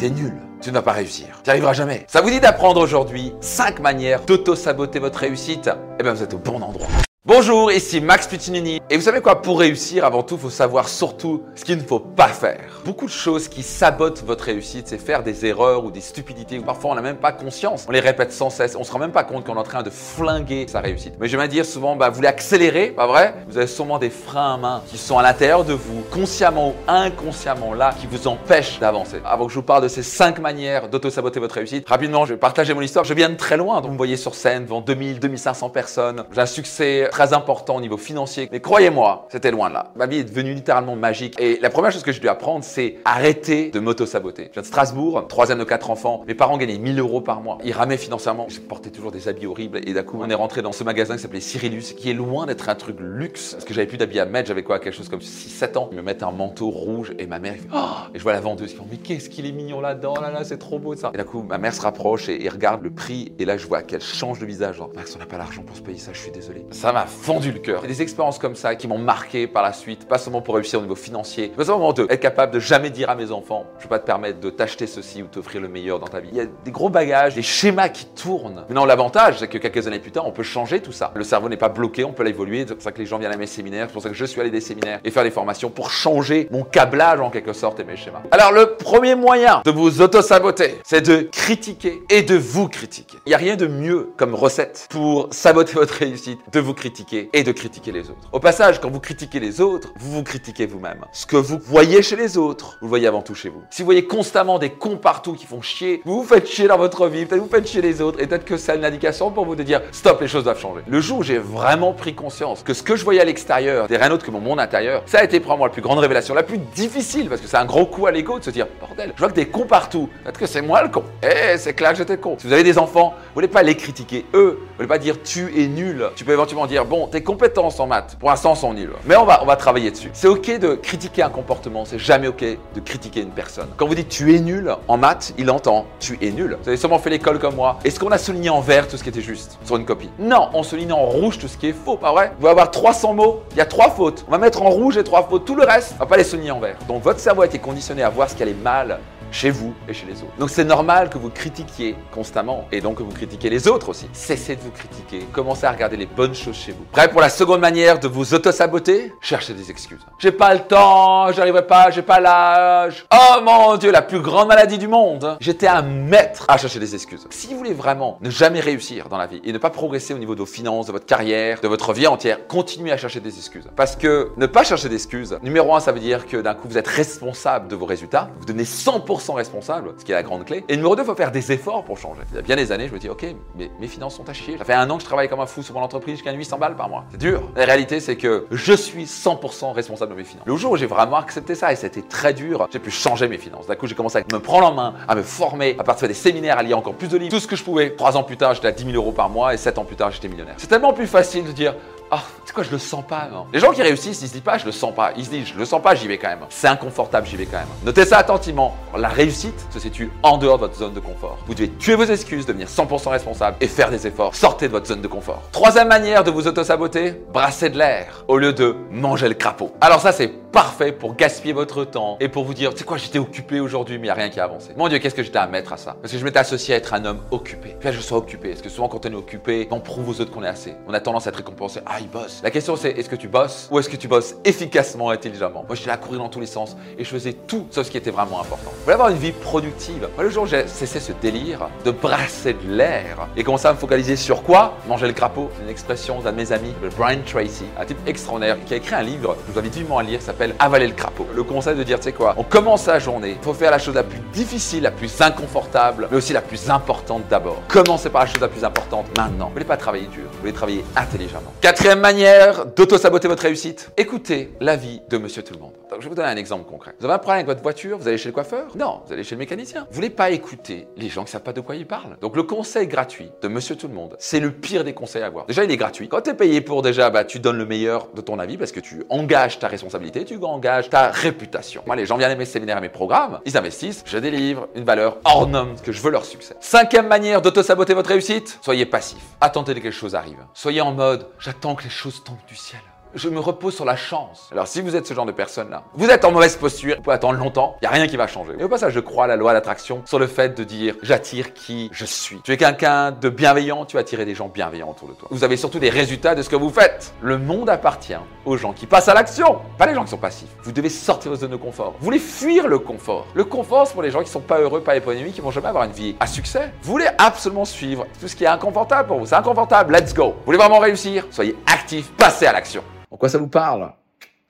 T'es nul. Tu ne vas pas réussir. Tu n'y arriveras jamais. Ça vous dit d'apprendre aujourd'hui 5 manières d'auto-saboter votre réussite? Eh bien, vous êtes au bon endroit. Bonjour, ici Max Puccinini. Et vous savez quoi Pour réussir, avant tout, faut savoir surtout ce qu'il ne faut pas faire. Beaucoup de choses qui sabotent votre réussite, c'est faire des erreurs ou des stupidités. Parfois, on n'a même pas conscience. On les répète sans cesse. On se rend même pas compte qu'on est en train de flinguer sa réussite. Mais je vais dire souvent, bah, vous voulez accélérer, pas vrai? Vous avez sûrement des freins à main qui sont à l'intérieur de vous, consciemment ou inconsciemment là, qui vous empêchent d'avancer. Avant que je vous parle de ces 5 manières d'auto-saboter votre réussite, rapidement, je vais partager mon histoire. Je viens de très loin. Donc, vous me voyez sur scène devant 2000, 2500 personnes. J'ai un succès très important au niveau financier. Mais croyez-moi, c'était loin de là. Ma vie est devenue littéralement magique. Et la première chose que j'ai dû apprendre, c'est arrêter de m'auto-saboter. Je viens de Strasbourg, troisième de quatre enfants. Mes parents gagnaient 1000 euros par mois. Ils ramaient financièrement. Je portais toujours des habits horribles. Et d'un coup, on est rentré dans ce magasin qui s'appelait Cyrillus, qui est loin d'être un truc luxe. Parce que j'avais plus d'habits à mettre. J'avais quoi? Quelque chose comme 6-7 ans. Ils me mettent un manteau rouge. Et ma mère, fait, oh et je vois la vendeuse qui fait, mais qu'est-ce qu'il est mignon là-dedans? Oh là là, c'est trop beau ça. Et d'un coup, ma mère se rapproche et, regarde le prix. Et là, je vois qu'elle change de visage. Genre, Max, on n'a pas l'argent pour se payer ça. Je suis désolé. Ça fendu le cœur. Des expériences comme ça qui m'ont marqué par la suite, pas seulement pour réussir au niveau financier, mais seulement de être capable de jamais dire à mes enfants, je peux pas te permettre de t'acheter ceci ou t'offrir le meilleur dans ta vie. Il y a des gros bagages, des schémas qui tournent. Maintenant, l'avantage, c'est que quelques années plus tard, on peut changer tout ça. Le cerveau n'est pas bloqué, on peut l'évoluer. C'est pour ça que les gens viennent à mes séminaires, c'est pour ça que je suis allé des séminaires et faire des formations pour changer mon câblage en quelque sorte et mes schémas. Alors, le premier moyen de vous auto-saboter, c'est de critiquer et de vous critiquer. Il n'y a rien de mieux comme recette pour saboter votre réussite, de vous critiquer et de critiquer les autres. Au passage, quand vous critiquez les autres, vous vous critiquez vous-même. Ce que vous voyez chez les autres, vous le voyez avant tout chez vous. Si vous voyez constamment des cons partout qui font chier, vous vous faites chier dans votre vie, peut-être vous faites chier les autres, et peut-être que c'est une indication pour vous de dire stop, les choses doivent changer. Le jour où j'ai vraiment pris conscience que ce que je voyais à l'extérieur des rien autre que mon monde intérieur, ça a été probablement la plus grande révélation, la plus difficile, parce que c'est un gros coup à l'ego de se dire bordel, je vois que des cons partout, peut-être que c'est moi le con. Eh, c'est clair que j'étais con. Si vous avez des enfants, vous voulez pas les critiquer eux, vous voulez pas dire tu es nul. Tu peux éventuellement dire bon, tes compétences en maths, pour l'instant, sont nuls. Mais on va, on va travailler dessus. C'est ok de critiquer un comportement, c'est jamais ok de critiquer une personne. Quand vous dites tu es nul, en maths, il entend tu es nul. Vous avez sûrement fait l'école comme moi. Est-ce qu'on a souligné en vert tout ce qui était juste sur une copie? Non, on souligne en rouge tout ce qui est faux, pas vrai? Vous allez avoir 300 mots, il y a trois fautes. On va mettre en rouge les trois fautes, tout le reste, on va pas les souligner en vert. Donc votre cerveau a été conditionné à voir ce qui allait mal chez vous et chez les autres. Donc c'est normal que vous critiquiez constamment et donc que vous critiquez les autres aussi. Cessez de vous critiquer, commencez à regarder les bonnes choses chez vous. Prêt pour la seconde manière de vous auto-saboter? Cherchez des excuses. J'ai pas le temps, j'arriverai pas, j'ai pas l'âge. Oh mon dieu, la plus grande maladie du monde. J'étais un maître à chercher des excuses. Si vous voulez vraiment ne jamais réussir dans la vie et ne pas progresser au niveau de vos finances, de votre carrière, de votre vie entière, continuez à chercher des excuses. Parce que ne pas chercher d'excuses, numéro un, ça veut dire que d'un coup vous êtes responsable de vos résultats, vous devenez 100% responsable, ce qui est la grande clé. Et numéro 2, il faut faire des efforts pour changer. Il y a bien des années, je me dis, ok, mais mes finances sont à chier. Ça fait un an que je travaille comme un fou sur mon entreprise, je gagne 800 balles par mois. C'est dur. La réalité, c'est que je suis 100% responsable de mes finances. Le jour où j'ai vraiment accepté ça, et c'était très dur, j'ai pu changer mes finances. D'un coup, j'ai commencé à me prendre en main, à me former, à partir des séminaires, à lire encore plus de livres, tout ce que je pouvais. Trois ans plus tard, j'étais à 10 000 euros par mois, et sept ans plus tard, j'étais millionnaire. C'est tellement plus facile de dire, ah, c'est quoi, je le sens pas, non Les gens qui réussissent, ils se disent pas, je le sens pas. Ils se disent, je le sens pas, j'y vais quand même. C'est inconfortable, j'y vais quand même. Notez ça attentivement. La réussite se situe en dehors de votre zone de confort. Vous devez tuer vos excuses, devenir 100% responsable et faire des efforts. Sortez de votre zone de confort. Troisième manière de vous auto-saboter, brasser de l'air au lieu de manger le crapaud. Alors ça, c'est parfait pour gaspiller votre temps et pour vous dire, tu sais quoi, j'étais occupé aujourd'hui, mais il n'y a rien qui a avancé. Mon Dieu, qu'est-ce que j'étais à mettre à ça? Parce que je m'étais associé à être un homme occupé. Puis je sois occupé. Parce que souvent, quand on est occupé, on prouve aux autres qu'on est assez. On a tendance à être récompensé. Ah, il. La question, c'est est-ce que tu bosses ou est-ce que tu bosses efficacement, intelligemment? Moi, j'étais là à courir dans tous les sens et je faisais tout sauf ce qui était vraiment important. Vous voulez avoir une vie productive Moi, le jour j'ai cessé ce délire de brasser de l'air et commencer à me focaliser sur quoi? Manger le crapaud. C'est une expression d'un de mes amis, Brian Tracy, un type extraordinaire qui a écrit un livre que je vous invite vivement à lire, s'appelle Avaler le crapaud. Le conseil de dire, tu sais quoi, on commence sa journée, il faut faire la chose la plus difficile, la plus inconfortable, mais aussi la plus importante d'abord. Commencez par la chose la plus importante maintenant. Vous voulez pas travailler dur, vous voulez travailler intelligemment. Quatrième manière d'auto-saboter votre réussite, écoutez l'avis de monsieur tout le monde. Donc, je vais vous donner un exemple concret. Vous avez un problème avec votre voiture, vous allez chez le coiffeur? Non, vous allez chez le mécanicien. Vous voulez pas écouter les gens qui savent pas de quoi ils parlent? Donc le conseil gratuit de monsieur tout le monde, c'est le pire des conseils à avoir. Déjà, il est gratuit. Quand tu es payé pour déjà, bah, tu donnes le meilleur de ton avis parce que tu engages ta responsabilité, tu engages ta réputation. Moi, les gens viennent à mes séminaires et mes programmes, ils investissent, je délivre une valeur hors norme que je veux leur succès. Cinquième manière d'auto-saboter votre réussite, soyez passif. Attendez que quelque chose arrive. Soyez en mode, j'attends que les choses tombent du ciel. Je me repose sur la chance. Alors si vous êtes ce genre de personne-là, vous êtes en mauvaise posture, vous pouvez attendre longtemps, il n'y a rien qui va changer. Et au passage, je crois à la loi d'attraction sur le fait de dire j'attire qui je suis. Tu es quelqu'un de bienveillant, tu vas attirer des gens bienveillants autour de toi. Vous avez surtout des résultats de ce que vous faites. Le monde appartient aux gens qui passent à l'action, pas les gens qui sont passifs. Vous devez sortir de votre zone de confort. Vous voulez fuir le confort. Le confort, c'est pour les gens qui sont pas heureux, pas épanouis, qui vont jamais avoir une vie à succès. Vous voulez absolument suivre tout ce qui est inconfortable pour vous. C'est inconfortable, let's go. Vous voulez vraiment réussir? Soyez actif, passez à l'action. En quoi ça vous parle?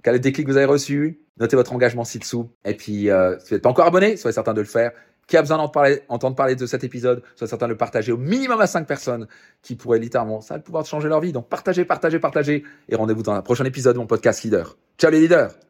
Quel est le déclic que vous avez reçu? Notez votre engagement ci-dessous. Et puis, euh, si vous n'êtes pas encore abonné, soyez certain de le faire. Qui a besoin d'entendre parler, de cet épisode, soyez certain de le partager au minimum à 5 personnes qui pourraient littéralement, ça pouvoir changer leur vie. Donc partagez, partagez, partagez. Et rendez-vous dans un prochain épisode de mon podcast Leader. Ciao les leaders